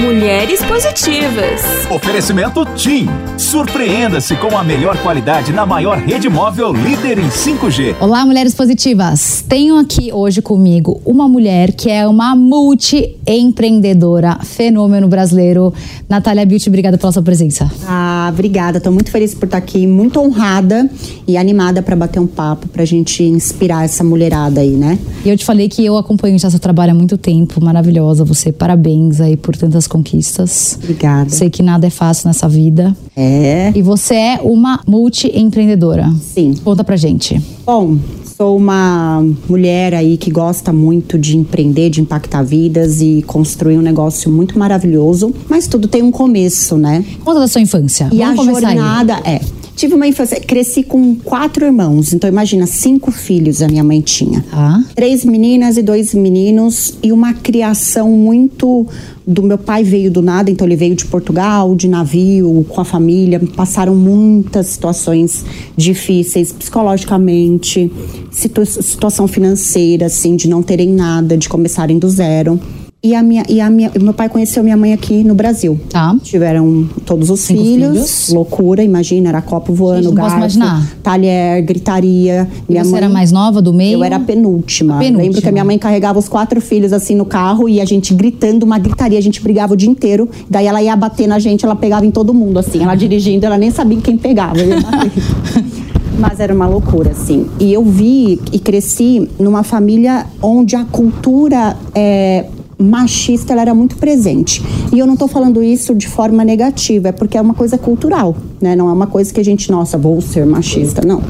Mulheres Positivas. Oferecimento TIM. Surpreenda-se com a melhor qualidade na maior rede móvel líder em 5G. Olá, mulheres positivas. Tenho aqui hoje comigo uma mulher que é uma multi-empreendedora, fenômeno brasileiro. Natália Beauty, obrigada pela sua presença. Ah, obrigada. Estou muito feliz por estar aqui, muito honrada e animada para bater um papo, para a gente inspirar essa mulherada aí, né? E eu te falei que eu acompanho já seu trabalho há muito tempo, maravilhosa você. Parabéns aí por tantas conquistas. Obrigada. Sei que nada é fácil nessa vida. É. E você é uma multi-empreendedora. Sim. Conta pra gente. Bom, sou uma mulher aí que gosta muito de empreender, de impactar vidas e construir um negócio muito maravilhoso, mas tudo tem um começo, né? Conta da sua infância. E Vamos a começar aí. jornada é. Tive uma infância, cresci com quatro irmãos, então imagina, cinco filhos a minha mãe tinha. Tá. Três meninas e dois meninos e uma criação muito do meu pai veio do nada, então ele veio de Portugal, de navio, com a família, passaram muitas situações difíceis psicologicamente, situ situação financeira assim, de não terem nada, de começarem do zero. E a minha e a minha, meu pai conheceu minha mãe aqui no Brasil. Tá. Tiveram todos os filhos, filhos. loucura, imagina, era copo voando, Gente, garfo, imaginar. talher, gritaria. E Minha você mãe, era mais nova do meio? eu era a penúltima. A penúltima. Lembro que a minha mãe carregava os quatro filhos assim no carro e a gente gritando, uma gritaria, a gente brigava o dia inteiro. Daí ela ia bater na gente, ela pegava em todo mundo, assim. Ela dirigindo, ela nem sabia quem pegava. Mas era uma loucura, assim. E eu vi e cresci numa família onde a cultura é, machista ela era muito presente. E eu não estou falando isso de forma negativa, é porque é uma coisa cultural, né? Não é uma coisa que a gente, nossa, vou ser machista, não.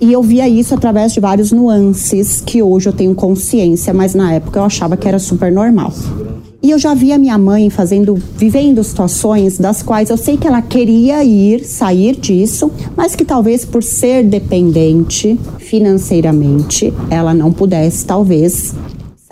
E eu via isso através de vários nuances que hoje eu tenho consciência, mas na época eu achava que era super normal. E eu já via minha mãe fazendo, vivendo situações das quais eu sei que ela queria ir, sair disso, mas que talvez por ser dependente financeiramente, ela não pudesse talvez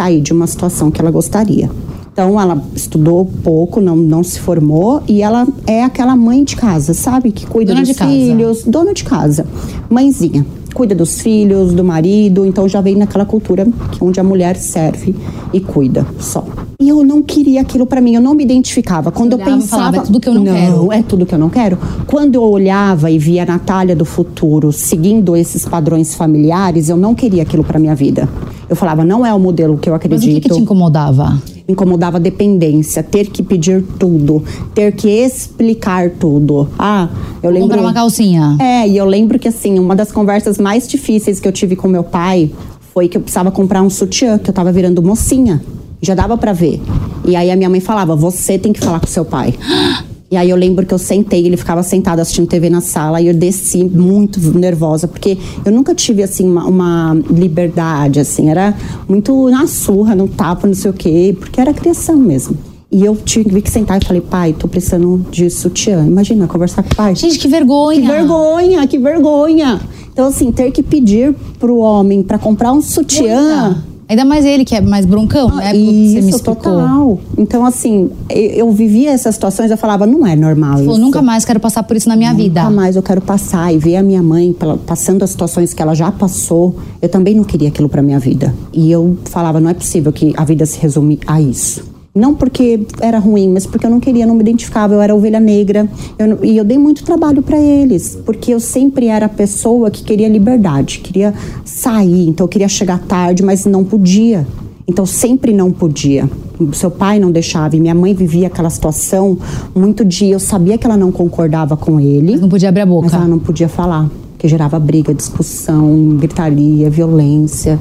sair de uma situação que ela gostaria. Então ela estudou pouco, não, não se formou e ela é aquela mãe de casa, sabe? Que cuida Dona dos de casa. filhos, dona de casa, mãezinha. Cuida dos filhos, do marido, então já vem naquela cultura onde a mulher serve e cuida só. E eu não queria aquilo pra mim, eu não me identificava. Quando eu olhava e pensava. falava, "É tudo que eu não quero." é tudo que eu não quero. Quando eu olhava e via a Natália do futuro seguindo esses padrões familiares, eu não queria aquilo pra minha vida. Eu falava, não é o modelo que eu Mas acredito. o que, que te incomodava? Me incomodava a dependência, ter que pedir tudo, ter que explicar tudo. Ah, eu lembro. Comprar uma calcinha. É, e eu lembro que assim, uma das conversas mais difíceis que eu tive com meu pai foi que eu precisava comprar um sutiã, que eu tava virando mocinha. Já dava pra ver. E aí a minha mãe falava: "Você tem que falar com seu pai". E aí eu lembro que eu sentei, ele ficava sentado assistindo TV na sala e eu desci muito nervosa, porque eu nunca tive assim uma, uma liberdade assim, era muito na surra, no tapa, não sei o quê, porque era criação mesmo. E eu tive que sentar e falei: "Pai, tô precisando de sutiã". Imagina conversar com o pai. Gente, que vergonha. Que vergonha, que vergonha. Então, assim, ter que pedir pro homem pra comprar um sutiã. Ainda mais ele, que é mais broncão, né? Você me Isso, total. Então, assim, eu, eu vivia essas situações, eu falava, não é normal Falou, isso. nunca mais quero passar por isso na minha vida. Nunca mais eu quero passar e ver a minha mãe passando as situações que ela já passou. Eu também não queria aquilo pra minha vida. E eu falava, não é possível que a vida se resume a isso. Não porque era ruim, mas porque eu não queria, não me identificava. Eu era ovelha negra eu e eu dei muito trabalho pra eles, porque eu sempre era a pessoa que queria liberdade, queria sair. Então eu queria chegar tarde, mas não podia. Então sempre não podia. Seu pai não deixava e minha mãe vivia aquela situação muito de eu sabia que ela não concordava com ele. Não podia abrir a boca. Mas ela não podia falar, que gerava briga, discussão, gritaria, violência.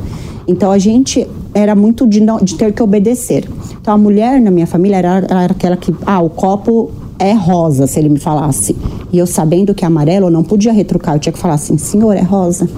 Então a gente era muito de, não- de ter que obedecer. Então a mulher na minha família era, era aquela que, ah, o copo é rosa, se ele me falasse. E eu sabendo que é amarelo, eu não podia retrucar, eu tinha que falar assim, senhor, é rosa.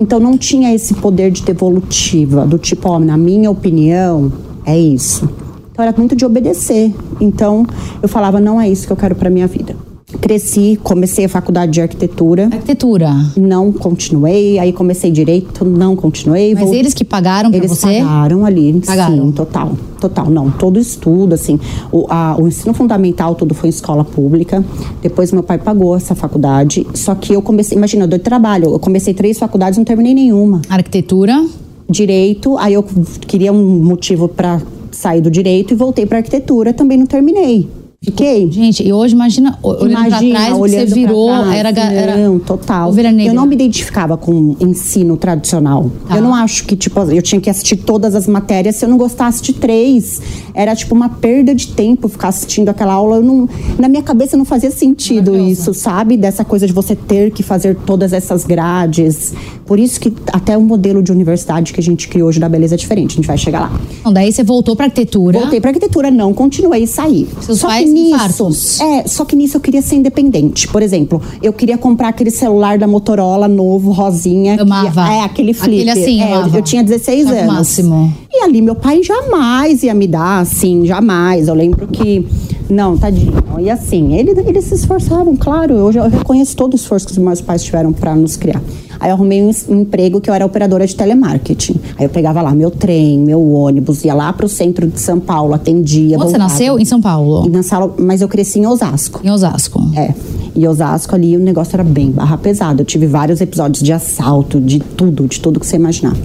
Então não tinha esse poder de devolutiva, do tipo, ó, na minha opinião, é isso. Então era muito de obedecer. Então eu falava, não é isso que eu quero para minha vida. Cresci, comecei a faculdade de arquitetura, Arquitetura. não continuei, aí comecei direito, não continuei. Mas eles que pagaram pra eles você? pagaram ali, Pagaram. sim, total, total. Não, todo estudo, assim, o, a- o ensino fundamental tudo foi em escola pública. Depois meu pai pagou essa faculdade, só que eu comecei, imagina, eu dei trabalho, eu comecei três faculdades, não terminei nenhuma. Arquitetura. Direito, aí eu queria um motivo para saí do direito e voltei para arquitetura, também não terminei. Fiquei. Gente, e hoje imagina, olhando Imagina, pra trás, você olhando pra virou trás. era, era Não, total. Eu não me identificava com ensino tradicional. Tá. Eu não acho que, tipo, eu tinha que assistir todas as matérias. Se eu não gostasse de três, era, tipo, uma perda de tempo ficar assistindo aquela aula. Eu não, na minha cabeça não fazia sentido isso, sabe? Dessa coisa de você ter que fazer todas essas grades. Por isso que até o modelo de universidade que a gente criou hoje da beleza é diferente. A gente vai chegar lá. Então, daí você voltou pra arquitetura. Voltei pra arquitetura, não, continuei e saí. Seus só pais que nisso, é, só que nisso eu queria ser independente. Por exemplo, eu queria comprar aquele celular da Motorola novo, rosinha. que- Amava. é, aquele flip. Aquele assim, é, eu, eu tinha 16 Era o anos. máximo. E ali meu pai jamais ia me dar, assim, jamais. Eu lembro que. Não, tadinho. E assim, ele, eles se esforçavam, claro. Eu, já- eu reconheço todo o esforço que os meus pais tiveram pra nos criar. Aí eu arrumei um, um emprego que eu era operadora de telemarketing. Aí eu pegava lá meu trem, meu ônibus, ia lá pro centro de São Paulo, atendia. Onde você nasceu? Em São Paulo. E na sala, mas eu cresci em Osasco. Em Osasco. É. E Osasco ali o negócio era bem barra pesada. Eu tive vários episódios de assalto, de tudo, de tudo que você imaginar.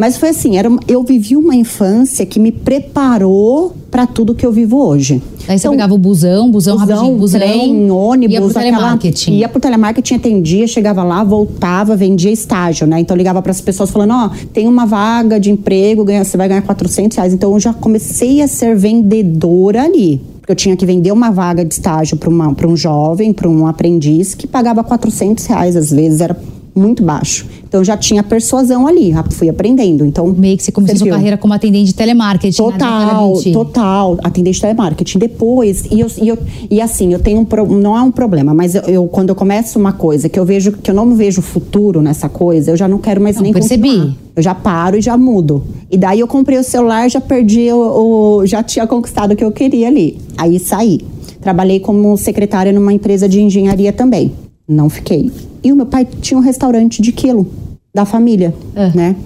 Mas foi assim, era, eu vivi uma infância que me preparou para tudo que eu vivo hoje. Daí você Então, pegava o busão, busão, rapidinho, busão, trem, ônibus, ia pro aquela- telemarketing. ia pro telemarketing, atendia, chegava lá, voltava, vendia estágio, né? Então eu ligava para as pessoas falando, ó, tem uma vaga de emprego, ganha- você vai ganhar 400 reais. Então eu já comecei a ser vendedora ali. Porque eu tinha que vender uma vaga de estágio para um jovem, para um aprendiz, que pagava 400 reais às vezes, era muito baixo. Então eu já tinha persuasão ali, fui aprendendo. Então Meio que você começou sua serviu. carreira como atendente de telemarketing. na Total, total. Atendente telemarketing. Depois, e, eu, e, eu, e assim, eu tenho um pro- não é um problema, mas eu, eu- quando eu começo uma coisa que eu vejo que eu não vejo futuro nessa coisa, eu já não quero mais Não, nem percebi. continuar. Eu já paro e já mudo. E daí eu comprei o celular, já perdi o, o- já tinha conquistado o que eu queria ali. Aí saí. Trabalhei como secretária numa empresa de engenharia também. Não fiquei. E o meu pai tinha um restaurante de quilo da família, É. né?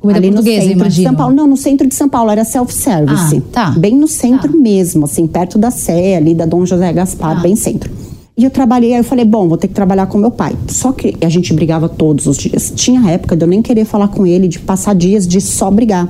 Comida Ali no centro de imagino. São Paulo. Não, no centro de São Paulo, era self-service. Ah, tá. Bem no centro Tá. mesmo, assim, perto da Sé, ali da Dom José Gaspar, Tá. bem centro. E eu trabalhei, aí eu falei, bom, vou ter que trabalhar com meu pai. Só que a gente brigava todos os dias. Tinha época de eu nem querer falar com ele, de passar dias de só brigar.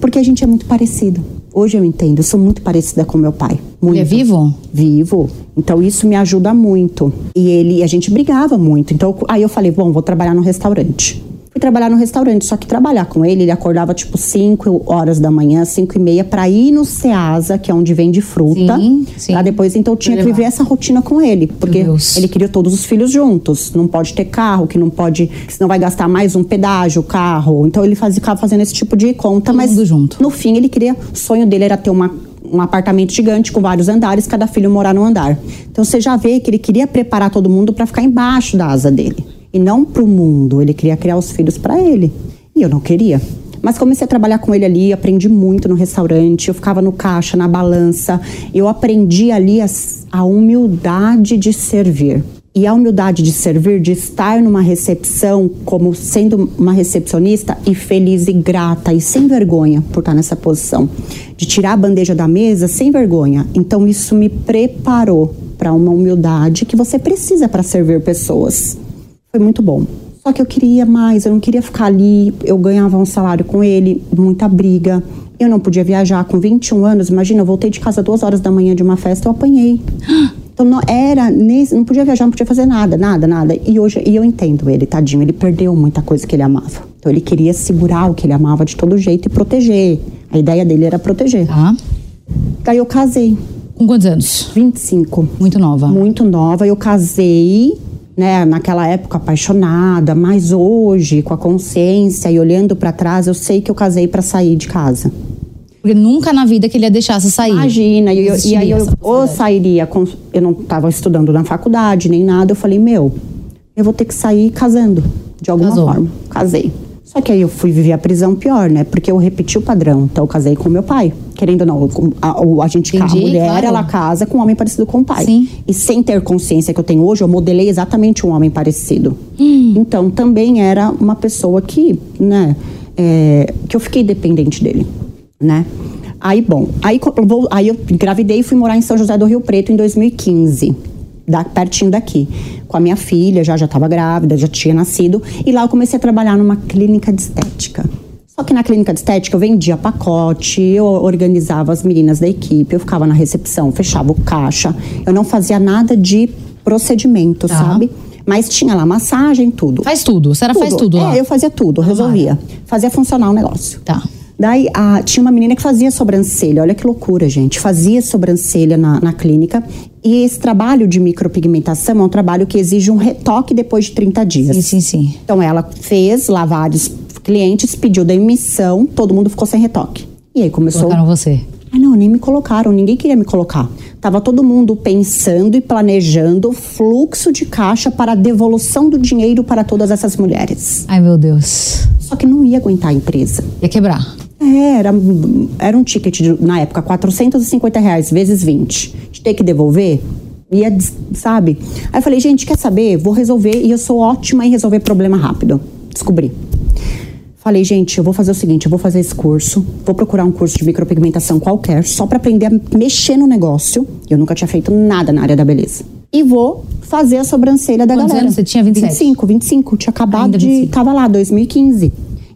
Porque a gente é muito parecido. Hoje eu entendo, eu sou muito parecida com meu pai. Muito. Ele é vivo? Vivo. Então isso me ajuda muito. E ele, a gente brigava muito. Então aí eu falei, bom, vou trabalhar no restaurante. Trabalhar no restaurante, só que trabalhar com ele, ele acordava tipo 5 horas da manhã, 5 e meia, pra ir no Ceasa, que é onde vende fruta. Sim, sim. Pra depois, então eu tinha que viver essa rotina com ele. Porque ele queria todos os filhos juntos. Não pode ter carro, que não pode. Que senão vai gastar mais um pedágio, carro. Então ele fazia, ficava fazendo esse tipo de conta, Todo mas junto. no fim ele queria. O sonho dele era ter uma um apartamento gigante com vários andares, cada filho morar num andar. Então você já vê que ele queria preparar todo mundo para ficar embaixo da asa dele e não para o mundo. Ele queria criar os filhos para ele e eu não queria. Mas comecei a trabalhar com ele ali, aprendi muito no restaurante. Eu ficava no caixa, na balança. Eu aprendi ali a, a humildade de servir. E a humildade de servir, de estar numa recepção como sendo uma recepcionista e feliz e grata e sem vergonha por estar nessa posição. De tirar a bandeja da mesa sem vergonha. Então isso me preparou para uma humildade que você precisa para servir pessoas. Foi muito bom. Só que eu queria mais, eu não queria ficar ali. Eu ganhava um salário com ele, muita briga. Eu não podia viajar com 21 anos. Imagina, eu voltei de casa duas horas da manhã de uma festa, eu apanhei. Então não era, nesse, não podia viajar, não podia fazer nada, nada, nada. E hoje e eu entendo ele, tadinho. Ele perdeu muita coisa que ele amava. Então ele queria segurar o que ele amava de todo jeito e proteger. A ideia dele era proteger. Tá. Daí eu casei, Com quantos anos? 25 Muito nova. muito nova. Eu casei, né, naquela época apaixonada, mas hoje, com a consciência e olhando pra trás, eu sei que eu casei pra sair de casa. Porque nunca na vida que ele ia deixar você sair. Imagina, e, eu- e aí eu ou sairia, com, eu não estava estudando na faculdade nem nada, eu falei, meu, eu vou ter que sair casando, de alguma Casou. forma. Casei. Só que aí eu fui viver a prisão pior, né? Porque eu repeti o padrão. Então eu casei com meu pai. Querendo ou não, a, a gente, a Entendi, mulher, claro. ela casa com um homem parecido com o pai. Sim. E sem ter consciência que eu tenho hoje, eu modelei exatamente um homem parecido. Hum. Então também era uma pessoa que, né, é, que eu fiquei dependente dele, né? Aí, bom, aí, aí eu engravidei e fui morar em São José do Rio Preto em 2015. Da, pertinho daqui. Com a minha filha, já já estava grávida, já tinha nascido. E lá eu comecei a trabalhar numa clínica de estética. Só que na clínica de estética eu vendia pacote, eu organizava as meninas da equipe, eu ficava na recepção, fechava o caixa. Eu não fazia nada de procedimento, Tá. sabe? Mas tinha lá massagem, tudo. Faz tudo. A senhora faz tudo lá. É, eu fazia tudo, resolvia. Fazia funcionar o negócio. Tá. Daí a- tinha uma menina que fazia sobrancelha, olha que loucura, gente. Fazia sobrancelha na, na clínica. E esse trabalho de micropigmentação é um trabalho que exige um retoque depois de 30 dias. Sim, sim, sim. Então ela fez lá vários clientes, pediu demissão, todo mundo ficou sem retoque. E aí começou. Colocaram você. Ah, não, nem me colocaram, ninguém queria me colocar. Tava todo mundo pensando e planejando o fluxo de caixa para a devolução do dinheiro para todas essas mulheres. Ai, meu Deus. Só que não ia aguentar a empresa. Ia quebrar. É, era, era um ticket, de, na época, 450 reais vezes 20. De ter que devolver, ia, sabe? Aí eu falei, gente, quer saber? Vou resolver e eu sou ótima em resolver problema rápido. Descobri. Falei, gente, eu vou fazer o seguinte, eu vou fazer esse curso, vou procurar um curso de micropigmentação qualquer, só pra aprender a mexer no negócio. Eu nunca tinha feito nada na área da beleza. E vou fazer a sobrancelha da Quantos galera. anos você tinha? 27? 25, 25. Tinha acabado Ainda de... 25. Tava lá, 2015.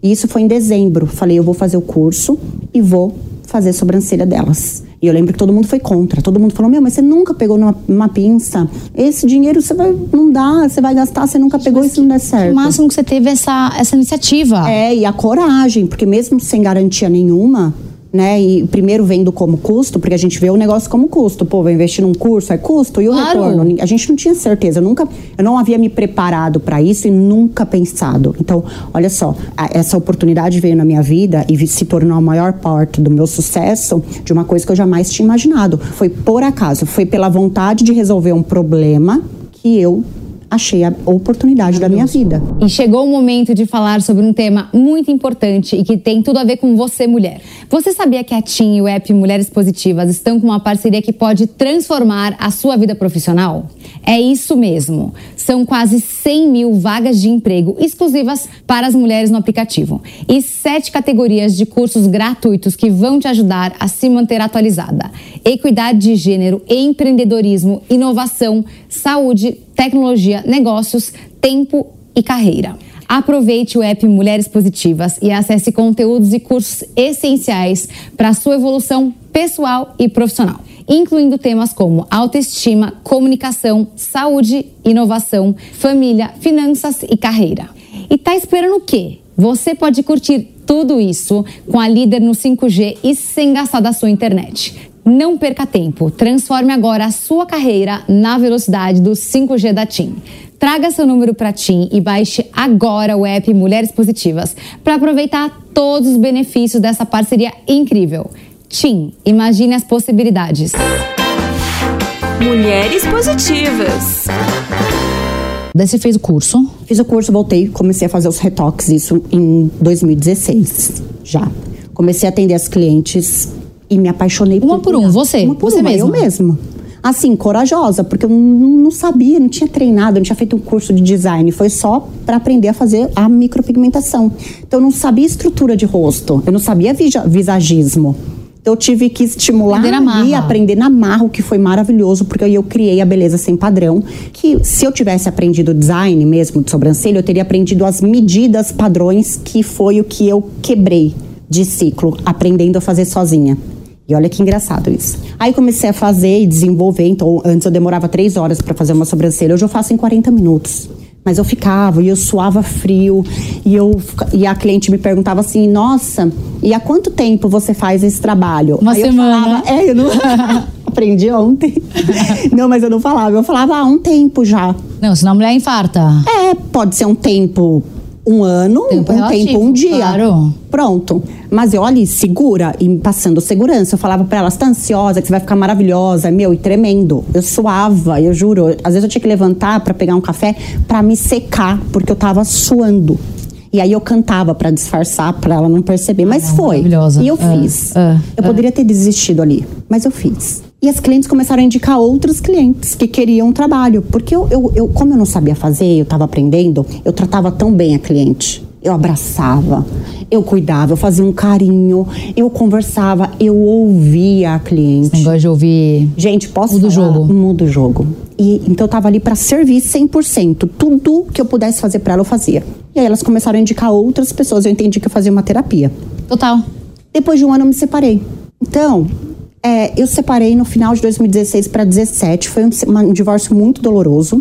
E isso foi em dezembro. Falei, eu vou fazer o curso e vou fazer a sobrancelha delas. E eu lembro que todo mundo foi contra. Todo mundo falou: Meu, mas você nunca pegou numa, numa pinça. Esse dinheiro você vai. Não dá, você vai gastar, você nunca pegou, isso não der certo. O máximo que você teve essa, essa iniciativa. É, e a coragem, porque mesmo sem garantia nenhuma, né? E primeiro vendo como custo, porque a gente vê o negócio como custo. Pô, vou investir num curso, é custo, e o Claro. retorno? A gente não tinha certeza. Eu nunca, eu não havia me preparado para isso e nunca pensado. Então, olha só, a- essa oportunidade veio na minha vida e se tornou a maior parte do meu sucesso de uma coisa que eu jamais tinha imaginado. Foi por acaso, foi pela vontade de resolver um problema que eu achei a oportunidade da minha vida. E chegou o momento de falar sobre um tema muito importante e que tem tudo a ver com você, mulher. Você sabia que a TIM e o app Mulheres Positivas estão com uma parceria que pode transformar a sua vida profissional? É isso mesmo. São quase 100 mil vagas de emprego exclusivas para as mulheres no aplicativo. E sete categorias de cursos gratuitos que vão te ajudar a se manter atualizada: equidade de gênero, empreendedorismo, inovação, saúde, tecnologia, negócios, tempo e carreira. Aproveite o app Mulheres Positivas e acesse conteúdos e cursos essenciais para a sua evolução pessoal e profissional, incluindo temas como autoestima, comunicação, saúde, inovação, família, finanças e carreira. E tá esperando o quê? Você pode curtir tudo isso com a líder no 5G e sem gastar da sua internet. Não perca tempo, transforme agora a sua carreira na velocidade do 5G da TIM. Traga seu número para TIM e baixe agora o app Mulheres Positivas para aproveitar todos os benefícios dessa parceria incrível. TIM, imagine as possibilidades. Mulheres positivas. Daí você fez o curso. Fiz o curso, voltei, comecei a fazer os retoques, isso em 2016 já. Comecei a atender as clientes e me apaixonei Uma por um, você? Uma por Você uma, eu mesma? mesma. Assim, corajosa, porque eu não, sabia, não tinha treinado, não tinha feito um curso de design, foi só para aprender a fazer a micropigmentação. Então eu não sabia estrutura de rosto, eu não sabia visa- visagismo. Então eu tive que estimular marra. aprender na marra, o que foi maravilhoso, porque aí eu criei a beleza sem padrão. Que se eu tivesse aprendido design mesmo de sobrancelha, eu teria aprendido as medidas padrões, que foi o que eu quebrei de ciclo, aprendendo a fazer sozinha. E olha que engraçado isso. Aí comecei a fazer e desenvolver. Então, antes eu demorava três horas para fazer uma sobrancelha, hoje eu faço em 40 minutos. Mas eu ficava e eu suava frio e eu e a cliente me perguntava assim: "Nossa, e há quanto tempo você faz esse trabalho?" Uma Aí eu semana. falava, é, eu não aprendi ontem. não, mas eu não falava. Eu falava há um tempo já. Não, senão a mulher infarta. É, pode ser um tempo, um ano, Tempo um relativo, tempo, um dia. claro. Pronto. Mas eu ali, segura e passando segurança. Eu falava pra ela, você tá ansiosa, que você vai ficar maravilhosa. Meu, e tremendo. Eu suava, eu juro. Às vezes eu tinha que levantar pra pegar um café pra me secar, porque eu tava suando. E aí eu cantava pra disfarçar, pra ela não perceber. Mas Ah, foi. maravilhosa. E eu Ah, fiz. ah, eu poderia ter desistido ali, mas eu fiz. E as clientes começaram a indicar outros clientes que queriam trabalho. Porque eu, eu, eu- como eu não sabia fazer, eu estava aprendendo, eu tratava tão bem a cliente. Eu abraçava, eu cuidava, eu fazia um carinho, eu conversava, eu ouvia a cliente. Negócio de ouvir. Gente, posso Muda o falar? jogo. Muda o jogo. E, então eu tava ali para servir 100%. Tudo que eu pudesse fazer para ela, eu fazia. E aí elas começaram a indicar outras pessoas. Eu entendi que eu fazia uma terapia. Total. Depois de um ano eu me separei. Então, é, eu separei no final de 2016 para 2017. Foi um, um, divórcio muito doloroso.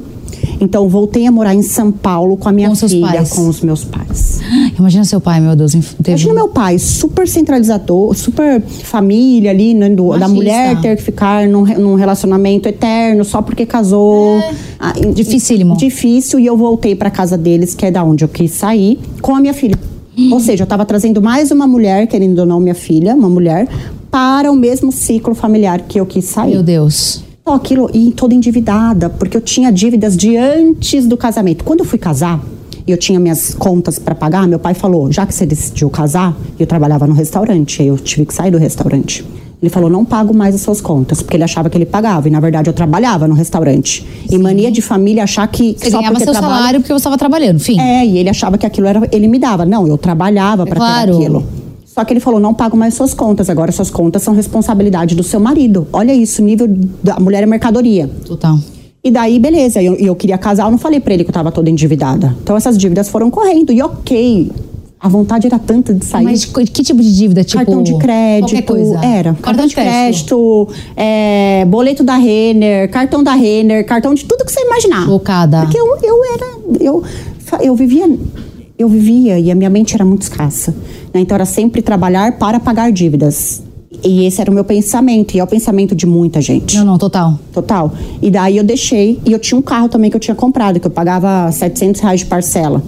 Então, voltei a morar em São Paulo com a minha com filha, pais. com os meus pais. Imagina seu pai, meu Deus. Teve... Imagina meu pai, super centralizador, super família ali, né, do, da mulher ter que ficar num, num, relacionamento eterno só porque casou. É. Ah, Dificílimo. Difícil. E eu voltei para casa deles, que é da onde eu quis sair, com a minha filha. Ou seja, eu estava trazendo mais uma mulher, querendo ou não, minha filha, uma mulher, para o mesmo ciclo familiar que eu quis sair. Meu Deus. Então, aquilo, e toda endividada, porque eu tinha dívidas de antes do casamento. Quando eu fui casar, e eu tinha minhas contas para pagar, meu pai falou: já que você decidiu casar, eu trabalhava no restaurante, aí eu tive que sair do restaurante. Ele falou: não pago mais as suas contas, porque ele achava que ele pagava. E na verdade eu trabalhava no restaurante. Sim. E mania de família achar que. Você só ganhava seu trabalha... salário porque você estava trabalhando, enfim. É, e ele achava que aquilo era. Ele me dava. Não, eu trabalhava para claro. ter aquilo. Só que ele falou: não pago mais suas contas, agora suas contas são responsabilidade do seu marido. Olha isso, nível da mulher é mercadoria. Total. E daí, beleza, eu, eu queria casar, eu não falei para ele que eu tava toda endividada. Então essas dívidas foram correndo. E ok, a vontade era tanta de sair. Mas que tipo de dívida? Tipo, cartão de crédito. Coisa. Era. Cartão, cartão de crédito, é, boleto da Renner, cartão da Renner, cartão de tudo que você imaginar. Loucada. Porque eu, eu era. Eu, eu vivia eu vivia e a minha mente era muito escassa. Né? Então era sempre trabalhar para pagar dívidas. E esse era o meu pensamento, e é o pensamento de muita gente. Não, não, total. Total. E daí eu deixei, e eu tinha um carro também que eu tinha comprado, que eu pagava 700 reais de parcela.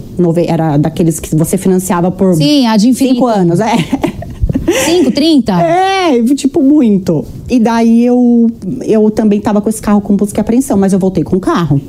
Era daqueles que você financiava por Sim, a de infinito. cinco anos, é. 5, 30? É, tipo, muito. E daí eu, eu também tava com esse carro com busca e apreensão, mas eu voltei com o carro.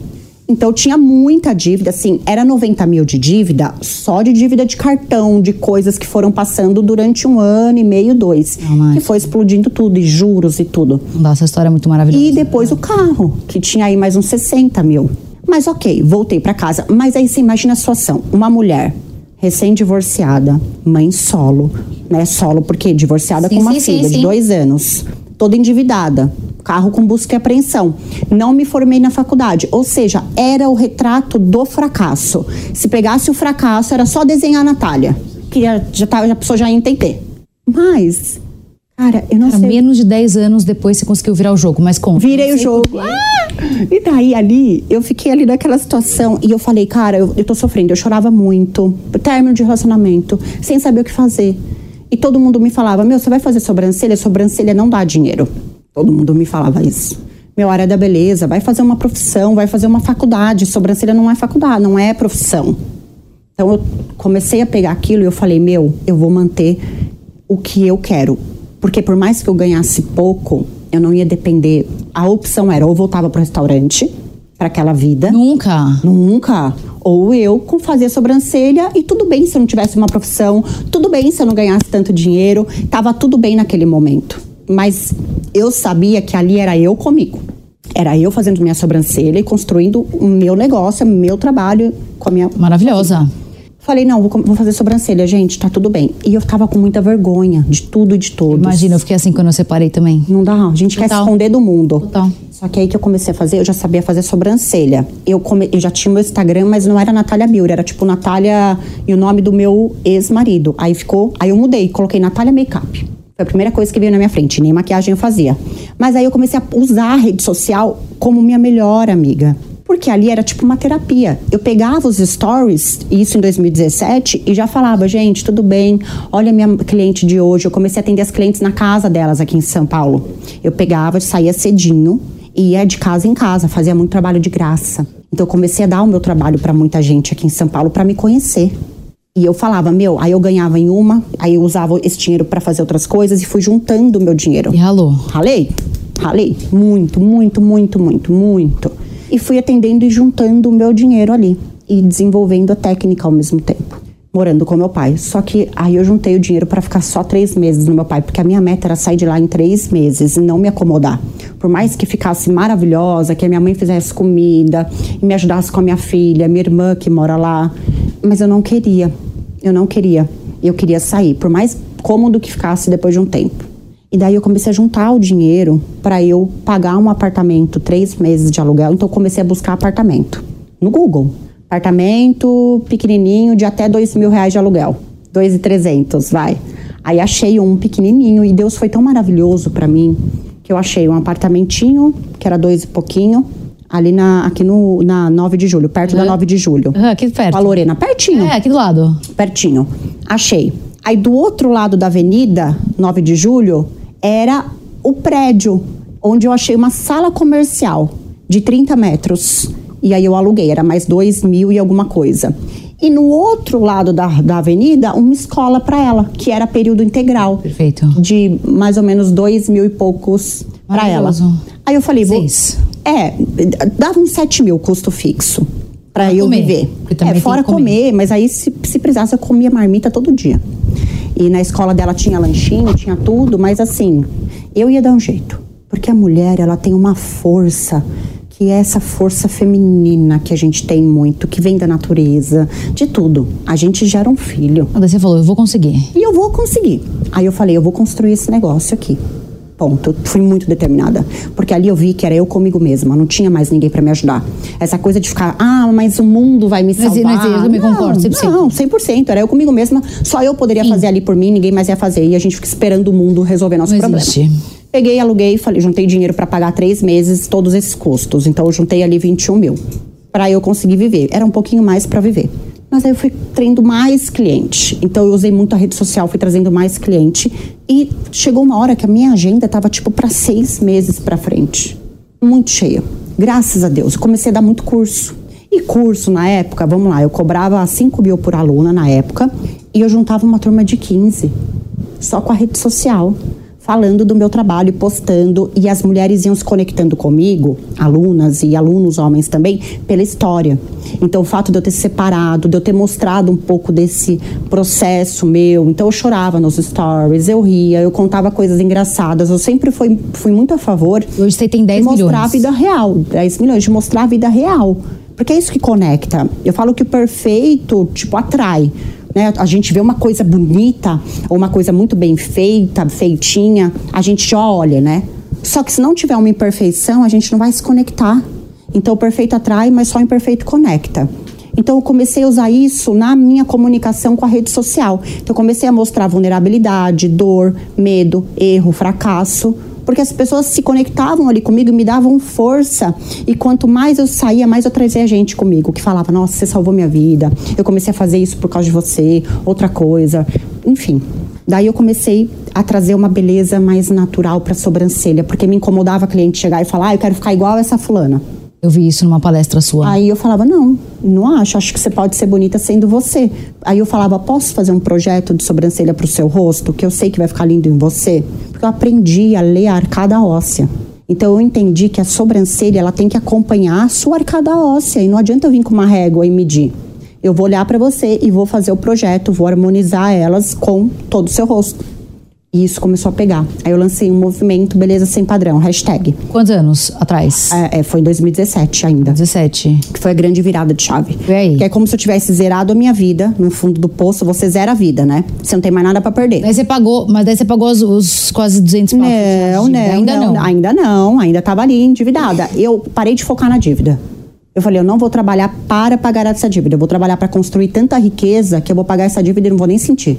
Então tinha muita dívida, assim, era 90 mil de dívida, só de dívida de cartão, de coisas que foram passando durante um ano e meio, dois. Não, que foi explodindo tudo, e juros e tudo. Nossa, essa história é muito maravilhosa. E depois o carro, que tinha aí mais uns 60 mil. Mas ok, voltei para casa. Mas aí você imagina a situação: uma mulher recém-divorciada, mãe solo, né? Solo, porque divorciada sim, com uma sim, filha sim, de dois anos, toda endividada carro com busca e apreensão. Não me formei na faculdade, ou seja, era o retrato do fracasso. Se pegasse o fracasso, era só desenhar a Natália, que já, tava, já a pessoa já ia entender. Mas, cara, eu não cara, sei. Menos de 10 anos depois você conseguiu virar o jogo, mas como? Virei o jogo. Ah! E daí ali, eu fiquei ali naquela situação e eu falei, cara, eu, eu tô sofrendo. Eu chorava muito, término de relacionamento, sem saber o que fazer. E todo mundo me falava: Meu, você vai fazer sobrancelha? Sobrancelha não dá dinheiro. Todo mundo me falava isso. Meu área da beleza, vai fazer uma profissão, vai fazer uma faculdade. Sobrancelha não é faculdade, não é profissão. Então eu comecei a pegar aquilo e eu falei: Meu, eu vou manter o que eu quero. Porque por mais que eu ganhasse pouco, eu não ia depender. A opção era ou voltava para o restaurante, para aquela vida. Nunca. Nunca. Ou eu com fazer sobrancelha e tudo bem se eu não tivesse uma profissão, tudo bem se eu não ganhasse tanto dinheiro, tava tudo bem naquele momento. Mas eu sabia que ali era eu comigo. Era eu fazendo minha sobrancelha e construindo o meu negócio, o meu trabalho com a minha. Maravilhosa. Falei, não, vou, vou, fazer sobrancelha, gente, tá tudo bem. E eu tava com muita vergonha de tudo e de todos. Imagina, eu fiquei assim quando eu separei também. Não dá, a gente Total. quer se esconder do mundo. Total. Só que aí que eu comecei a fazer, eu já sabia fazer sobrancelha. Eu, come, eu já tinha meu Instagram, mas não era Natália Biur, era tipo Natália e o nome do meu ex-marido. Aí ficou, aí eu mudei, coloquei Natália Makeup. Foi a primeira coisa que veio na minha frente, nem maquiagem eu fazia. Mas aí eu comecei a usar a rede social como minha melhor amiga. Porque ali era tipo uma terapia. Eu pegava os stories, isso em 2017, e já falava, gente, tudo bem, olha a minha cliente de hoje. Eu comecei a atender as clientes na casa delas aqui em São Paulo. Eu pegava, saía cedinho, ia de casa em casa, fazia muito trabalho de graça. Então eu comecei a dar o meu trabalho para muita gente aqui em São Paulo para me conhecer. E eu falava, meu, aí eu ganhava em uma, aí eu usava esse dinheiro para fazer outras coisas e fui juntando o meu dinheiro. E ralou? Ralei, ralei. Muito, muito, muito, muito, muito. E fui atendendo e juntando o meu dinheiro ali. E desenvolvendo a técnica ao mesmo tempo. Morando com meu pai. Só que aí eu juntei o dinheiro para ficar só três meses no meu pai, porque a minha meta era sair de lá em três meses e não me acomodar. Por mais que ficasse maravilhosa, que a minha mãe fizesse comida e me ajudasse com a minha filha, minha irmã que mora lá, mas eu não queria eu não queria. Eu queria sair, por mais cômodo que ficasse depois de um tempo. E daí eu comecei a juntar o dinheiro para eu pagar um apartamento, três meses de aluguel. Então eu comecei a buscar apartamento no Google. Apartamento pequenininho de até dois mil reais de aluguel. Dois e trezentos, vai. Aí achei um pequenininho e Deus foi tão maravilhoso para mim que eu achei um apartamentinho que era dois e pouquinho ali na aqui no na 9 de julho, perto da 9 de julho. Ah, aqui perto. A Lorena, pertinho. É, aqui do lado. Pertinho. Achei. Aí do outro lado da avenida, 9 de julho, era o prédio onde eu achei uma sala comercial de 30 metros. E aí eu aluguei, era mais dois mil e alguma coisa. E no outro lado da, da avenida, uma escola para ela, que era período integral. Perfeito. De mais ou menos dois mil e poucos para ela. Aí eu falei, vou, Seis. É, dava uns 7 mil custo fixo para Pra eu comer, viver. É, fora comer. comer, mas aí se, se precisasse eu comia marmita todo dia. E na escola dela tinha lanchinho, tinha tudo, mas assim, eu ia dar um jeito. Porque a mulher, ela tem uma força que é essa força feminina que a gente tem muito, que vem da natureza, de tudo. A gente gera um filho. Daí você falou, eu vou conseguir. E eu vou conseguir. Aí eu falei, eu vou construir esse negócio aqui. Ponto. Fui muito determinada. Porque ali eu vi que era eu comigo mesma, não tinha mais ninguém pra me ajudar. Essa coisa de ficar, ah, mas o mundo vai me Mas- salvar. mas eu também não, concordo, 100%. Não, 100%. Era eu comigo mesma, só eu poderia fazer ali por mim, ninguém mais ia fazer. E a gente fica esperando o mundo resolver nosso Não problema. existe. Peguei, aluguei, falei, juntei dinheiro pra pagar três meses todos esses custos. Então eu juntei ali 21 mil pra eu conseguir viver. Era um pouquinho mais pra viver. Mas aí eu fui tendo mais cliente. Então eu usei muito a rede social, fui trazendo mais cliente. E chegou uma hora que a minha agenda tava tipo pra seis meses pra frente. Muito cheia. Graças a Deus. Eu comecei a dar muito curso. E curso na época, vamos lá, eu cobrava 5 mil por aluna na época. E eu juntava uma turma de 15. Só com a rede social falando do meu trabalho, postando, e as mulheres iam se conectando comigo, alunas e alunos homens também, pela história. Então, o fato de eu ter separado, de eu ter mostrado um pouco desse processo meu, então eu chorava nos stories, eu ria, eu contava coisas engraçadas, eu sempre fui, fui muito a favor Hoje você tem 10 de mostrar milhões. a vida real, 10 milhões, de mostrar a vida real. Porque é isso que conecta. Eu falo que o perfeito, tipo, atrai. Né? A gente vê uma coisa bonita ou uma coisa muito bem feita, feitinha, a gente já olha, né? Só que se não tiver uma imperfeição, a gente não vai se conectar. Então o perfeito atrai, mas só o imperfeito conecta. Então eu comecei a usar isso na minha comunicação com a rede social. Então eu comecei a mostrar vulnerabilidade, dor, medo, erro, fracasso, porque as pessoas se conectavam ali comigo me davam força. E quanto mais eu saía, mais eu trazia gente comigo, que falava: Nossa, você salvou minha vida. Eu comecei a fazer isso por causa de você, outra coisa. Enfim. Daí eu comecei a trazer uma beleza mais natural para a sobrancelha, porque me incomodava a cliente chegar e falar: ah, eu quero ficar igual essa fulana. Eu vi isso numa palestra sua. Aí eu falava, não, não acho, acho que você pode ser bonita sendo você. Aí eu falava, posso fazer um projeto de sobrancelha pro seu rosto, que eu sei que vai ficar lindo em você? Porque eu aprendi a ler a arcada óssea. Então eu entendi que a sobrancelha, ela tem que acompanhar a sua arcada óssea, e não adianta eu vir com uma régua e medir. Eu vou olhar para você e vou fazer o projeto, vou harmonizar elas com todo o seu rosto. E isso começou a pegar. Aí eu lancei um movimento Beleza Sem Padrão, hashtag. Quantos anos atrás? É, é, foi em 2017 ainda. 17. Que foi a grande virada de chave. E aí? Que é como se eu tivesse zerado a minha vida no fundo do poço. Você zera a vida, né? Você não tem mais nada pra perder. Daí você pagou, mas daí você pagou os, os quase 200 pau. Não, não, dívida. Ainda não. Ainda não. Ainda tava ali endividada. Eu parei de focar na dívida. Eu falei, eu não vou trabalhar para pagar essa dívida. Eu vou trabalhar para construir tanta riqueza que eu vou pagar essa dívida e não vou nem sentir.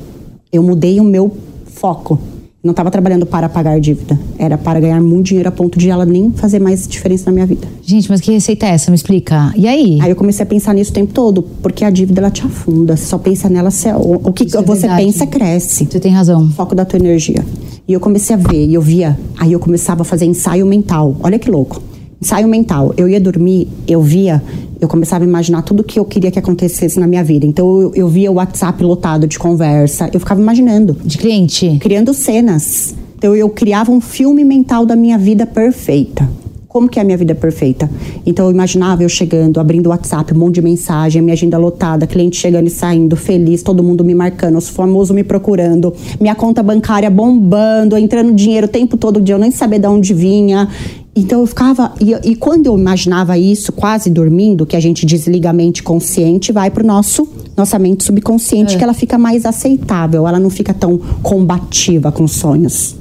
Eu mudei o meu foco. Não estava trabalhando para pagar dívida. Era para ganhar muito dinheiro a ponto de ela nem fazer mais diferença na minha vida. Gente, mas que receita é essa? Me explica. E aí? Aí eu comecei a pensar nisso o tempo todo, porque a dívida ela te afunda. Você só pensa nela, você, o, o que Isso é você verdade. pensa cresce. Você tem razão. Foco da tua energia. E eu comecei a ver, e eu via, aí eu começava a fazer ensaio mental. Olha que louco. Ensaio mental. Eu ia dormir, eu via, eu começava a imaginar tudo que eu queria que acontecesse na minha vida. Então eu, eu via o WhatsApp lotado de conversa, eu ficava imaginando, De cliente? criando cenas. Então eu criava um filme mental da minha vida perfeita. Como que é a minha vida perfeita? Então eu imaginava eu chegando, abrindo o WhatsApp, um monte de mensagem, minha agenda lotada, cliente chegando e saindo, feliz, todo mundo me marcando, os famosos me procurando, minha conta bancária bombando, entrando dinheiro o tempo todo, dia eu nem sabia de onde vinha. Então eu ficava. E, e quando eu imaginava isso, quase dormindo, que a gente desliga a mente consciente, vai pro nosso nossa mente subconsciente, que ela fica mais aceitável, ela não fica tão combativa com os sonhos.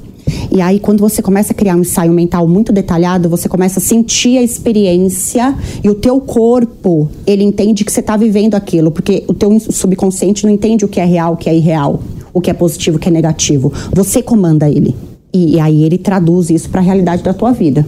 E aí, quando você começa a criar um ensaio mental muito detalhado, você começa a sentir a experiência e o teu corpo, ele entende que você está vivendo aquilo, porque o teu subconsciente não entende o que é real, o que é irreal, o que é positivo, o que é negativo. Você comanda ele. E, e aí ele traduz isso para a realidade da tua vida.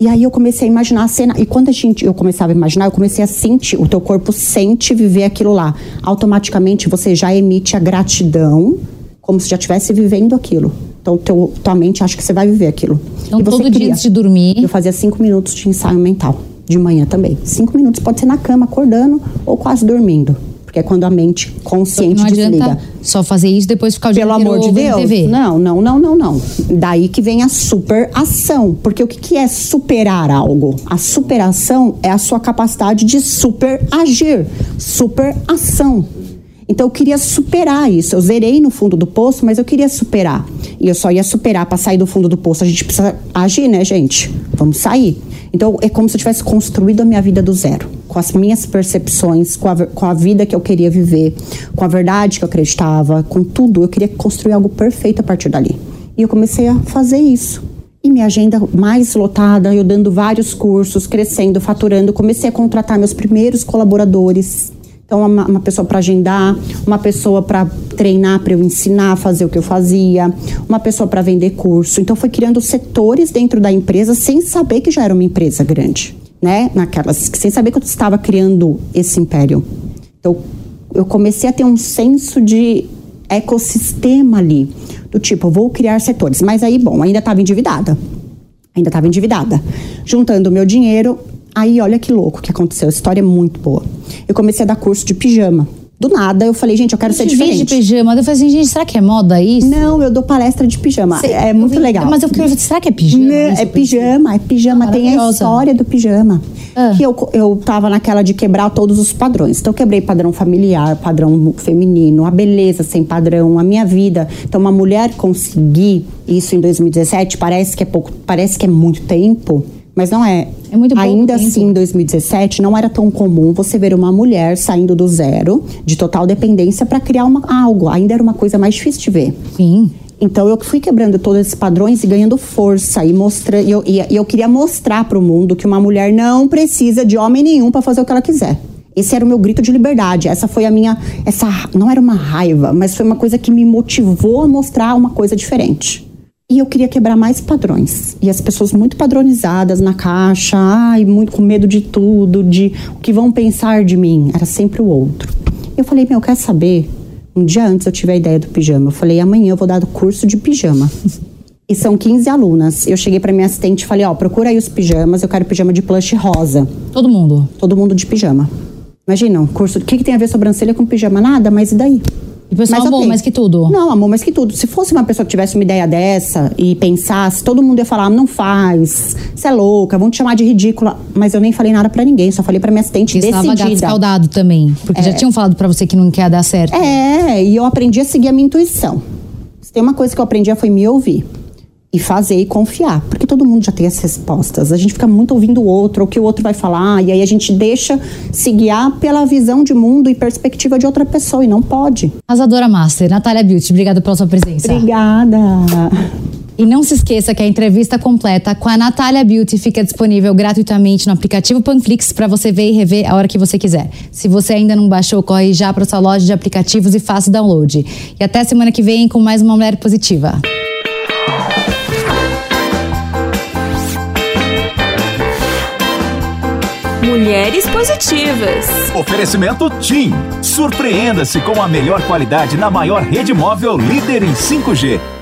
E aí eu comecei a imaginar a cena. E quando a gente, eu começava a imaginar, eu comecei a sentir. O teu corpo sente viver aquilo lá. Automaticamente você já emite a gratidão, como se já estivesse vivendo aquilo. Então teu, tua mente acha que você vai viver aquilo. Então todo cria. dia antes de dormir. Eu fazia cinco minutos de ensaio mental. De manhã também. Cinco minutos pode ser na cama, acordando ou quase dormindo porque é quando a mente consciente não desliga. Só fazer isso depois ficar o Pelo amor de Deus. TV. Não, não, não, não, não. Daí que vem a superação. Porque o que, que é superar algo? A superação é a sua capacidade de super agir. Superação. Então eu queria superar isso. Eu zerei no fundo do poço, mas eu queria superar. E eu só ia superar para sair do fundo do poço. A gente precisa agir, né, gente? Vamos sair. Então é como se eu tivesse construído a minha vida do zero, com as minhas percepções, com a, com a vida que eu queria viver, com a verdade que eu acreditava, com tudo. Eu queria construir algo perfeito a partir dali. E eu comecei a fazer isso. E minha agenda mais lotada, eu dando vários cursos, crescendo, faturando, comecei a contratar meus primeiros colaboradores então, uma, uma pessoa para agendar, uma pessoa para treinar, para eu ensinar a fazer o que eu fazia, uma pessoa para vender curso. Então, foi criando setores dentro da empresa sem saber que já era uma empresa grande, né? Naquelas, sem saber que eu estava criando esse império. Então, eu comecei a ter um senso de ecossistema ali, do tipo, vou criar setores. Mas aí, bom, ainda estava endividada. Ainda estava endividada. Juntando o meu dinheiro, Aí, olha que louco que aconteceu. A história é muito boa. Eu comecei a dar curso de pijama. Do nada, eu falei, gente, eu quero ser diferente. de pijama. Eu falei assim, gente, será que é moda isso? Não, eu dou palestra de pijama. É muito vi, legal. Mas eu queria será que é pijama? Não, é pijama, é pijama. Tem a história do pijama. Ah. Que eu, eu tava naquela de quebrar todos os padrões. Então, eu quebrei padrão familiar, padrão feminino, a beleza sem padrão, a minha vida. Então, uma mulher conseguir isso em 2017, parece que é pouco, parece que é muito tempo mas não é. É muito bom. Ainda assim, em 2017, não era tão comum você ver uma mulher saindo do zero, de total dependência, para criar uma, algo. Ainda era uma coisa mais difícil de ver. Sim. Então eu fui quebrando todos esses padrões e ganhando força e mostrando. E eu, e eu queria mostrar para o mundo que uma mulher não precisa de homem nenhum para fazer o que ela quiser. Esse era o meu grito de liberdade. Essa foi a minha. Essa não era uma raiva, mas foi uma coisa que me motivou a mostrar uma coisa diferente. E eu queria quebrar mais padrões. E as pessoas muito padronizadas na caixa, ai, muito com medo de tudo, de o que vão pensar de mim. Era sempre o outro. Eu falei, meu, quer saber? Um dia antes eu tive a ideia do pijama. Eu falei, amanhã eu vou dar o curso de pijama. E são 15 alunas. Eu cheguei para minha assistente e falei, ó, procura aí os pijamas, eu quero pijama de plush rosa. Todo mundo? Todo mundo de pijama. Imagina, um curso, o que, que tem a ver sobrancelha com pijama? Nada, mas e daí? E o pessoal mas, amou okay. mais que tudo. Não, amou mais que tudo. Se fosse uma pessoa que tivesse uma ideia dessa e pensasse, todo mundo ia falar, não faz, você é louca, vão te chamar de ridícula. Mas eu nem falei nada para ninguém, só falei para minha assistente Você decidida. Estava escaldado também, porque é. já tinham falado para você que não quer dar certo. É, e eu aprendi a seguir a minha intuição. Se tem uma coisa que eu aprendi foi me ouvir e fazer e confiar, porque todo mundo já tem as respostas. A gente fica muito ouvindo o outro, o que o outro vai falar, e aí a gente deixa se guiar pela visão de mundo e perspectiva de outra pessoa, e não pode. Arrasadora Master, Natália Beauty, obrigada pela sua presença. Obrigada. E não se esqueça que a entrevista completa com a Natália Beauty fica disponível gratuitamente no aplicativo Panflix para você ver e rever a hora que você quiser. Se você ainda não baixou, corre já para sua loja de aplicativos e faça o download. E até semana que vem com mais uma Mulher Positiva. Mulheres Positivas. Oferecimento TIM. Surpreenda-se com a melhor qualidade na maior rede móvel líder em 5G.